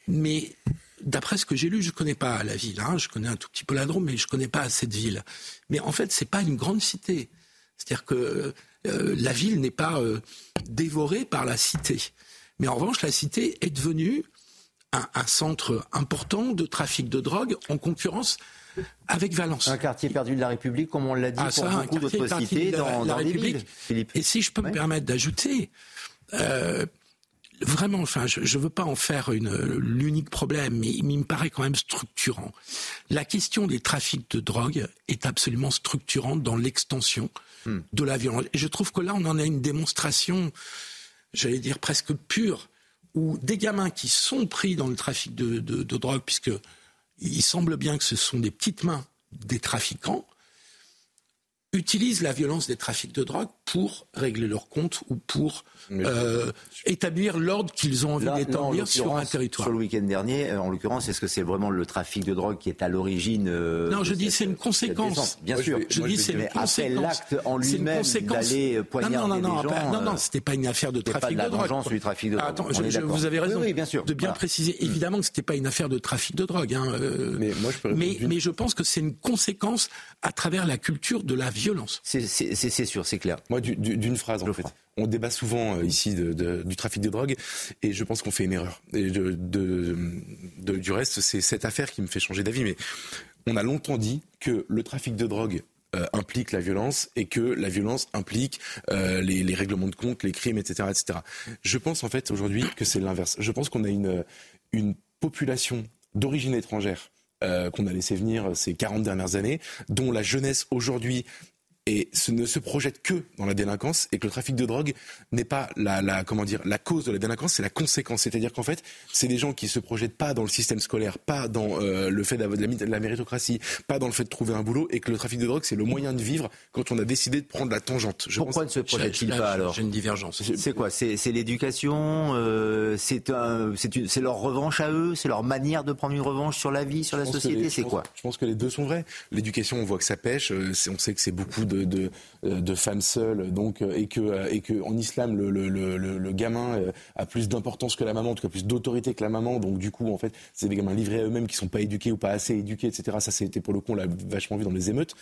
Mais d'après ce que j'ai lu, je connais pas la ville. Hein. Je connais un tout petit peu la Drôme, mais je connais pas cette ville. Mais en fait, c'est pas une grande cité. C'est-à-dire que euh, la ville n'est pas euh, dévorée par la cité. Mais en revanche, la cité est devenue un centre important de trafic de drogue en concurrence avec Valence. Un quartier perdu de la République, comme on l'a dit ah, pour beaucoup d'autres cités dans, la, République. Et si je peux me permettre d'ajouter, euh, vraiment, enfin, je ne veux pas en faire l'unique problème, mais il me paraît quand même structurant. La question des trafics de drogue est absolument structurante dans l'extension hmm. de la violence. Et je trouve que là, on en a une démonstration, j'allais dire presque pure, où des gamins qui sont pris dans le trafic de, de drogue, puisque il semble bien que ce sont des petites mains des trafiquants, utilisent la violence des trafics de drogue pour régler leur compte ou pour euh, établir l'ordre qu'ils ont envie d'établir sur un territoire. Sur le week-end dernier, euh, en l'occurrence, est-ce que c'est vraiment le trafic de drogue qui est à l'origine euh, Non, je dis c'est une conséquence. Bien sûr. Je, dis c'est une conséquence. l'acte en lui-même d'aller poignarder non, non, non, des gens. Non, non, c'était pas une affaire de trafic pas de, drogue. du trafic de drogue. Attends, vous avez raison bien sûr. de bien préciser. Évidemment que c'était pas une affaire de trafic de drogue. Hein, mais moi, je peux mais, mais je pense que c'est une conséquence à travers la culture de la violence. C'est sûr, c'est clair. Moi, d'une phrase en fait on débat souvent euh, ici du trafic de drogue et je pense qu'on fait une erreur. Et du reste, c'est cette affaire qui me fait changer d'avis. Mais on a longtemps dit que le trafic de drogue euh, implique la violence et que la violence implique euh, les, règlements de compte, les crimes, etc., etc. Je pense en fait aujourd'hui que c'est l'inverse. Je pense qu'on a une, une population d'origine étrangère qu'on a laissé venir ces 40 dernières années, dont la jeunesse aujourd'hui et ce ne se projette que dans la délinquance et que le trafic de drogue n'est pas la, comment dire la cause de la délinquance, c'est la conséquence. C'est-à-dire qu'en fait, c'est des gens qui se projettent pas dans le système scolaire, pas dans euh, le fait d'avoir de, la méritocratie, pas dans le fait de trouver un boulot, et que le trafic de drogue c'est le moyen de vivre quand on a décidé de prendre la tangente. Je Pourquoi ne se projette-t-il pas alors J'ai une divergence. C'est quoi? C'est l'éducation euh, C'est c'est leur revanche à eux C'est leur manière de prendre une revanche sur la vie, sur la société C'est quoi Je pense que les deux sont vrais. L'éducation, on voit que ça pêche. Euh, on sait que c'est beaucoup de de, de, femmes seules, donc euh, et que euh, et que en islam le, le, le, le gamin euh, a plus d'importance que la maman, en tout cas plus d'autorité que la maman, donc du coup en fait c'est des gamins livrés à eux-mêmes qui sont pas éduqués ou pas assez éduqués, etc. Ça c'était pour le coup on l'a vachement vu dans les émeutes,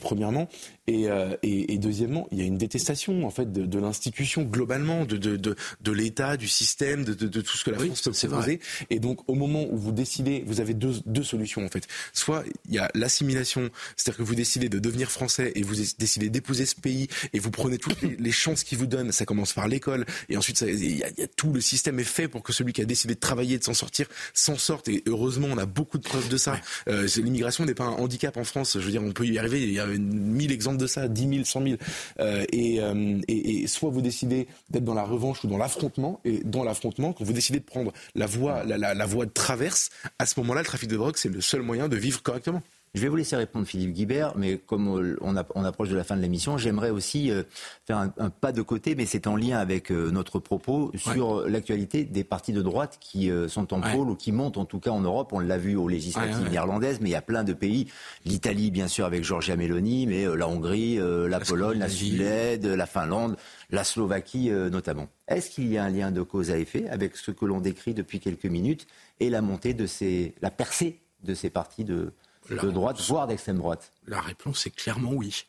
premièrement, et, et, et, deuxièmement il y a une détestation en fait de, de l'institution globalement, de de, de, l'État, du système, de, de, tout ce que la France peut proposer, et donc au moment où vous décidez, vous avez deux, deux solutions en fait. Soit il y a l'assimilation, c'est-à-dire que vous décidez de devenir français et vous décidez d'épouser ce pays et vous prenez toutes les, chances qu'il vous donne, ça commence par l'école et ensuite il y, a, tout le système est fait pour que celui qui a décidé de travailler, de s'en sortir, s'en sorte. Et heureusement, on a beaucoup de preuves de ça. Euh, l'immigration n'est pas un handicap en France. Je veux dire, on peut y arriver. Il y a mille exemples de ça, dix mille, cent mille. Euh, et, et, soit vous décidez d'être dans la revanche ou dans l'affrontement, et dans l'affrontement, quand vous décidez de prendre la voie, la, la voie de traverse, à ce moment-là, le trafic de drogue, c'est le seul moyen de vivre correctement. Je vais vous laisser répondre Philippe Guibert, mais comme on, approche de la fin de l'émission, j'aimerais aussi euh, faire un, pas de côté, mais c'est en lien avec euh, notre propos sur l'actualité des partis de droite qui euh, sont en pôle ou qui montent en tout cas en Europe. On l'a vu aux législatives néerlandaises, mais il y a plein de pays. L'Italie, bien sûr, avec Giorgia Meloni, mais la Hongrie, la, Pologne, la Suède, la Finlande, la Slovaquie notamment. Est-ce qu'il y a un lien de cause à effet avec ce que l'on décrit depuis quelques minutes et la montée de ces, la percée de ces partis de de droite, voire d'extrême droite La réponse est clairement oui.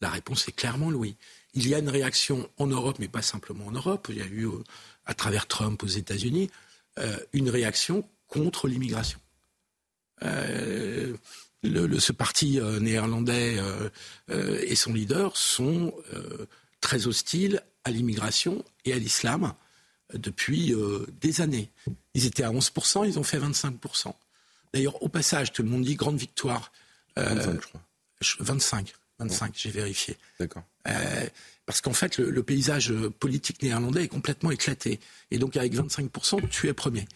La réponse est clairement oui. Il y a une réaction en Europe, mais pas simplement en Europe. Il y a eu, euh, à travers Trump aux États-Unis, euh, une réaction contre l'immigration. Euh, ce parti néerlandais et son leader sont très hostiles à l'immigration et à l'islam depuis des années. Ils étaient à 11%, ils ont fait 25%. D'ailleurs, au passage, tout le monde dit grande victoire. 25, euh, je crois. 25, 25, j'ai vérifié. D'accord. Euh, parce qu'en fait, le, paysage politique néerlandais est complètement éclaté. Et donc, avec 25%, tu es premier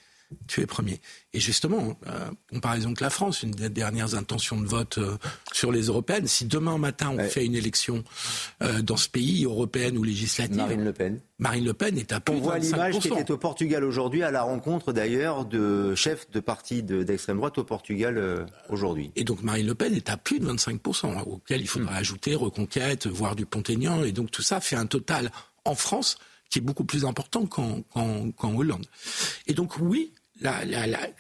tu es premier. Et justement, euh, comparaison avec la France, une des dernières intentions de vote euh, sur les européennes, si demain matin on fait une élection euh, dans ce pays, européenne ou législative. Marine Le Pen. Marine Le Pen est à plus on voit l'image qui était au Portugal aujourd'hui, à la rencontre d'ailleurs de chefs de partis d'extrême droite au Portugal euh, aujourd'hui. Et donc Marine Le Pen est à plus de 25%, hein, auquel il faudra hmm. ajouter Reconquête, voire du Pont-Aignan. Et donc tout ça fait un total en France qui est beaucoup plus important qu'en Hollande. Et donc oui,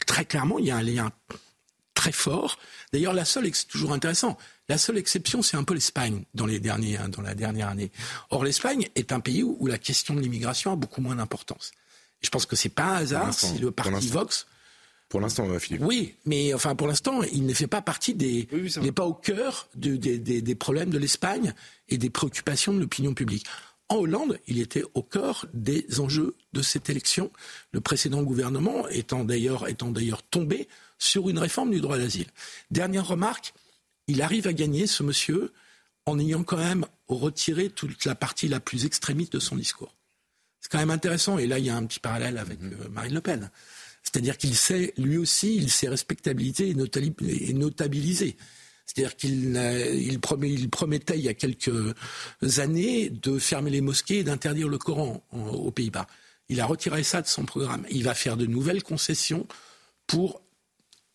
très clairement, il y a un lien très fort. D'ailleurs, la seule, c'est toujours intéressant. La seule exception, c'est un peu l'Espagne dans les derniers, hein, dans la dernière année. Or, l'Espagne est un pays où, la question de l'immigration a beaucoup moins d'importance. Je pense que c'est pas un hasard si le parti Vox. Pour l'instant, Philippe. Oui, mais enfin, pour l'instant, il ne fait pas partie des. il n'est pas au cœur des problèmes de l'Espagne et des préoccupations de l'opinion publique. En Hollande, il était au cœur des enjeux de cette élection, le précédent gouvernement étant d'ailleurs étant d'ailleurs tombé sur une réforme du droit d'asile. Dernière remarque, il arrive à gagner ce monsieur en ayant quand même retiré toute la partie la plus extrémiste de son discours. C'est quand même intéressant, et là il y a un petit parallèle avec mhm. euh, Marine Le Pen. C'est-à-dire qu'il sait, lui aussi, il sait respectabilité et notabiliser. C'est-à-dire qu'il il promettait il y a quelques années de fermer les mosquées et d'interdire le Coran aux Pays-Bas. Il a retiré ça de son programme. Il va faire de nouvelles concessions pour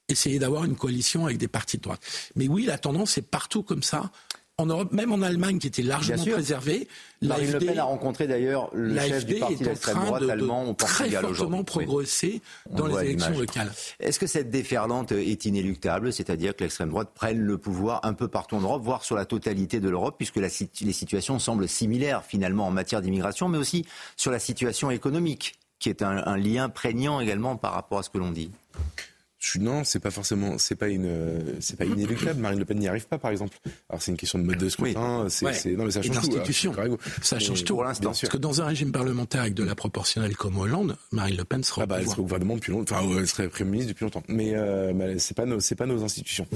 essayer d'avoir une coalition avec des partis de droite. Mais oui, la tendance est partout comme ça en Europe, même en Allemagne, qui était largement préservée. Marine Le Pen a rencontré d'ailleurs le chef du parti d'extrême droite de, allemand au Portugal très fortement progressé dans les élections locales. Est-ce que cette déferlante est inéluctable, c'est-à-dire que l'extrême droite prenne le pouvoir un peu partout en Europe, voire sur la totalité de l'Europe, puisque la, les situations semblent similaires finalement en matière d'immigration, mais aussi sur la situation économique, qui est un lien prégnant également par rapport à ce que l'on dit? Non, c'est pas forcément, c'est pas une, c'est pas inéluctable. Marine Le Pen n'y arrive pas, par exemple. Alors c'est une question de mode de scrutin. C'est, non mais ça change tout. Ça change tout. Pour l'instant. Parce que dans un régime parlementaire avec de la proportionnelle comme Hollande, Marine Le Pen sera. Ah bah, elle serait au gouvernement depuis longtemps. Enfin, elle serait Premier ministre depuis longtemps. Mais, euh, c'est pas nos, c'est pas nos institutions.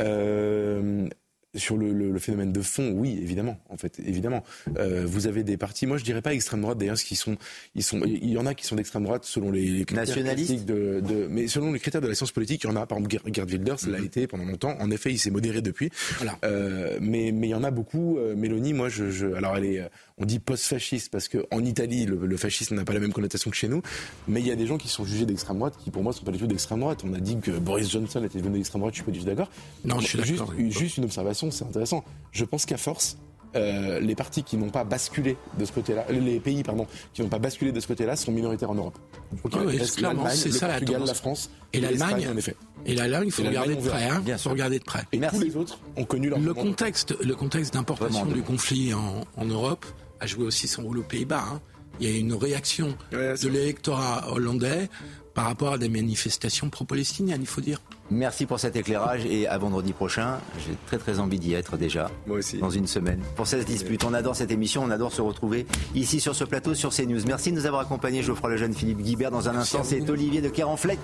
Euh, sur le, le, le, phénomène de fond, oui, évidemment, en fait, évidemment. Euh, vous avez des partis, moi je dirais pas extrême droite, d'ailleurs, qui sont, ils sont, il y en a qui sont d'extrême droite selon les, critères nationalistes de, de, mais selon les critères de la science politique, il y en a. Par exemple, Gerd Wilders l'a mhm. été pendant longtemps. En effet, il s'est modéré depuis. Voilà. Euh, mais mais il y en a beaucoup. Euh, Mélanie, moi, je, je, alors elle est, on dit post-fasciste parce que en Italie, le, le fascisme n'a pas la même connotation que chez nous. Mais il y a des gens qui sont jugés d'extrême droite, qui pour moi sont pas du tout d'extrême droite. On a dit que Boris Johnson était devenu d'extrême droite. Je suis pas du tout d'accord. Non, je suis juste, juste une observation, c'est intéressant je pense qu'à force, euh, les partis qui n'ont pas basculé de ce côté-là, les pays pardon, qui n'ont pas basculé de ce côté-là sont minoritaires en Europe. Okay, oui, clairement, c'est ça Portugal, la, France et l'Allemagne en effet. Et l'Allemagne, il faut regarder de près. Hein, faut regarder de près. Et tous les autres ont connu leur le contexte, le contexte d'importation du conflit en, en, Europe a joué aussi son rôle aux Pays-Bas. Hein. Il y a une réaction de l'électorat hollandais par rapport à des manifestations pro-palestiniennes, il faut dire. Merci pour cet éclairage et à vendredi prochain. J'ai très très envie d'y être déjà. Moi aussi. Dans une semaine. Pour cette dispute. On adore cette émission, on adore se retrouver ici sur ce plateau sur CNews. Merci de nous avoir accompagnés. Geoffroy Lejeune, Philippe Guibert. Dans un instant, c'est Olivier de Kerenfleck.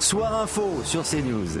Soir info sur CNews.